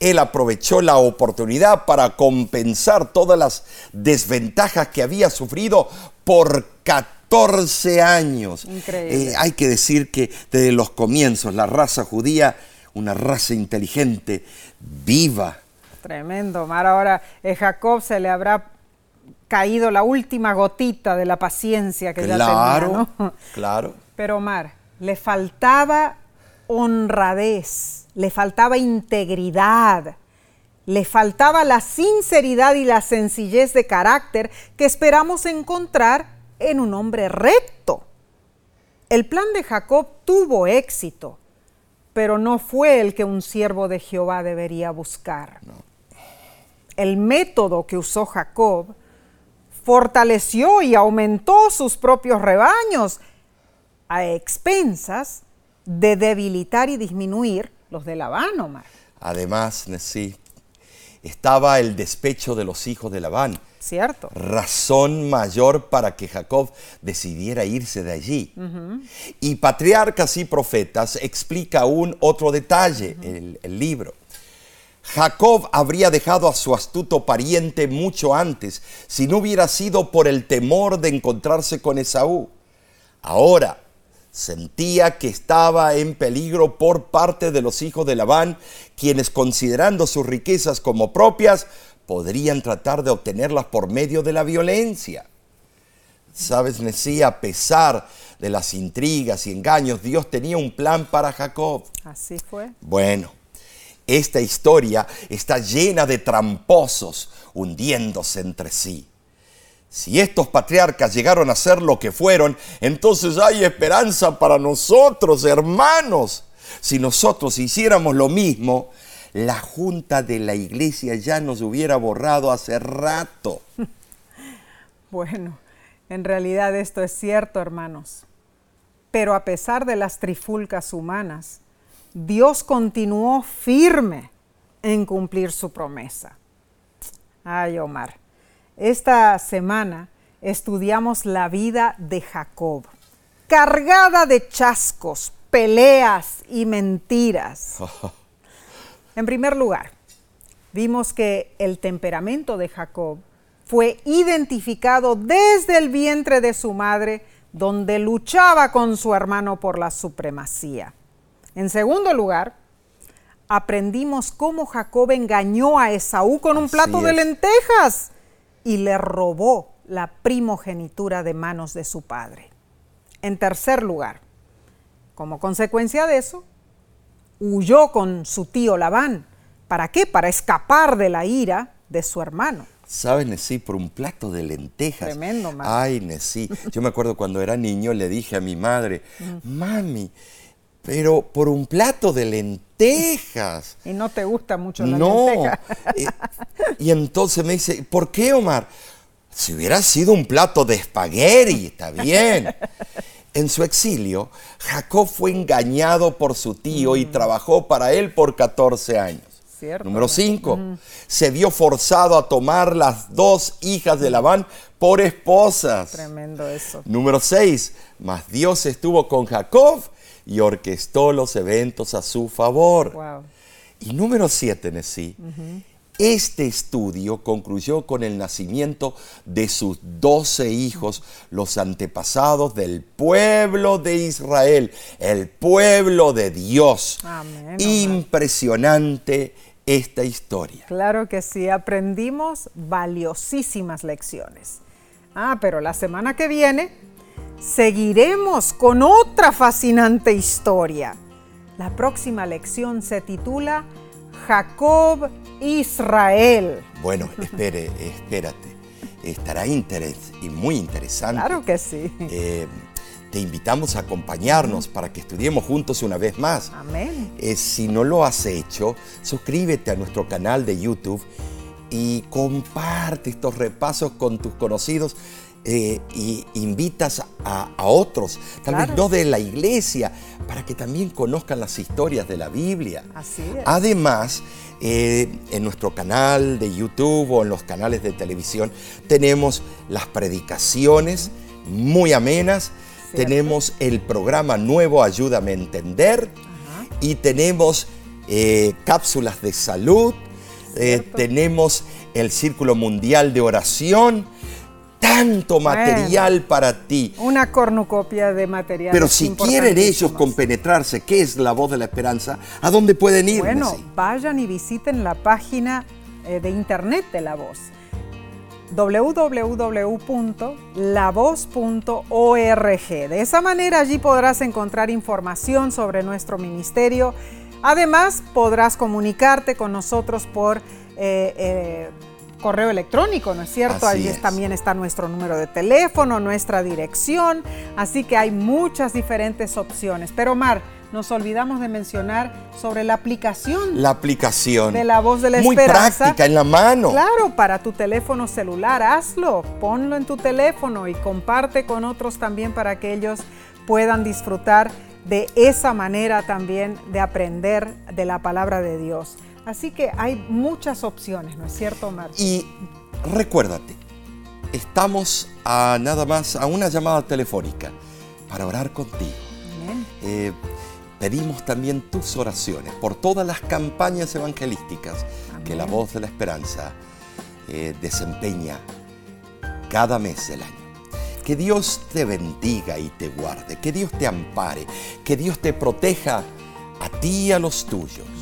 Él aprovechó la oportunidad para compensar todas las desventajas que había sufrido por 14 años. Increíble. Eh, hay que decir que desde los comienzos la raza judía, una raza inteligente, viva, Tremendo, Omar. Ahora, eh, Jacob se le habrá caído la última gotita de la paciencia que claro, ya tenía. ¿no? Claro. Pero Omar, le faltaba honradez, le faltaba integridad, le faltaba la sinceridad y la sencillez de carácter que esperamos encontrar en un hombre recto. El plan de Jacob tuvo éxito, pero no fue el que un siervo de Jehová debería buscar. No. El método que usó Jacob fortaleció y aumentó sus propios rebaños a expensas de debilitar y disminuir los de Labán, Omar. Además, sí, estaba el despecho de los hijos de Labán. Cierto. Razón mayor para que Jacob decidiera irse de allí. Uh -huh. Y Patriarcas y Profetas explica aún otro detalle, uh -huh. el, el libro. Jacob habría dejado a su astuto pariente mucho antes, si no hubiera sido por el temor de encontrarse con Esaú. Ahora, sentía que estaba en peligro por parte de los hijos de Labán, quienes considerando sus riquezas como propias, podrían tratar de obtenerlas por medio de la violencia. Sabes, Nesí, a pesar de las intrigas y engaños, Dios tenía un plan para Jacob. Así fue. Bueno, esta historia está llena de tramposos hundiéndose entre sí. Si estos patriarcas llegaron a ser lo que fueron, entonces hay esperanza para nosotros, hermanos. Si nosotros hiciéramos lo mismo, la junta de la iglesia ya nos hubiera borrado hace rato. Bueno, en realidad esto es cierto, hermanos. Pero a pesar de las trifulcas humanas, Dios continuó firme en cumplir su promesa. Ay, Omar. Esta semana estudiamos la vida de Jacob, cargada de chascos, peleas y mentiras. En primer lugar, vimos que el temperamento de Jacob fue identificado desde el vientre de su madre, donde luchaba con su hermano por la supremacía. En segundo lugar, aprendimos cómo Jacob engañó a Esaú con un plato de lentejas y le robó la primogenitura de manos de su padre. En tercer lugar, como consecuencia de eso, huyó con su tío Labán. ¿Para qué? Para escapar de la ira de su hermano. ¿Sabes, Nesí? Por un plato de lentejas. Tremendo, mami. Ay, Nesí. Yo me acuerdo cuando era niño le dije a mi madre, mami, pero por un plato de lentejas. Y no te gusta mucho la no. lenteja. Eh, y entonces me dice, ¿por qué, Omar? Si hubiera sido un plato de espagueti, está bien. En su exilio, Jacob fue engañado por su tío y trabajó para él por 14 años. Cierto. Número 5. Se vio forzado a tomar las dos hijas de Labán por esposas. Tremendo eso. Número 6. Mas Dios estuvo con Jacob y orquestó los eventos a su favor. Wow. Y número 7, Nesí. Este estudio concluyó con el nacimiento de sus doce hijos, los antepasados del pueblo de Israel, el pueblo de Dios. Amén. Impresionante esta historia. Claro que sí, aprendimos valiosísimas lecciones. Ah, pero la semana que viene seguiremos con otra fascinante historia. La próxima lección se titula Jacob Israel. Bueno, espere, espérate. Estará interes y muy interesante. Claro que sí. Eh, te invitamos a acompañarnos para que estudiemos juntos una vez más. Amén. Eh, si no lo has hecho, suscríbete a nuestro canal de YouTube y comparte estos repasos con tus conocidos eh, y invitas a, a otros, tal Claro. vez no de la iglesia, para que también conozcan las historias de la Biblia. Así es. Además, eh, en nuestro canal de YouTube o en los canales de televisión tenemos las predicaciones muy amenas, Cierto. tenemos el programa nuevo Ayúdame a Entender Ajá. y tenemos eh, cápsulas de salud, tenemos el Círculo Mundial de Oración, tanto material para ti. Una cornucopia de material. Pero si quieren ellos compenetrarse, ¿qué es la voz de la esperanza? ¿A dónde pueden ir? Bueno, vayan y visiten la página eh, de internet de La Voz. www.lavoz.org. De esa manera allí podrás encontrar información sobre nuestro ministerio. Además, podrás comunicarte con nosotros por... Eh, eh, correo electrónico, ¿no es cierto? Allí también está nuestro número de teléfono, nuestra dirección, así que hay muchas diferentes opciones. Pero Omar, nos olvidamos de mencionar sobre la aplicación. La aplicación. De la voz de la Muy práctica, en la mano. Claro, para tu teléfono celular, hazlo, ponlo en tu teléfono y comparte con otros también para que ellos puedan disfrutar de esa manera también de aprender de la palabra de Dios. Así que hay muchas opciones, ¿no es cierto, Omar? Y recuérdate, estamos a nada más a una llamada telefónica para orar contigo. Eh, pedimos también tus oraciones por todas las campañas evangelísticas que la voz de la esperanza eh, desempeña cada mes del año. Que Dios te bendiga y te guarde, que Dios te ampare, que Dios te proteja a ti y a los tuyos.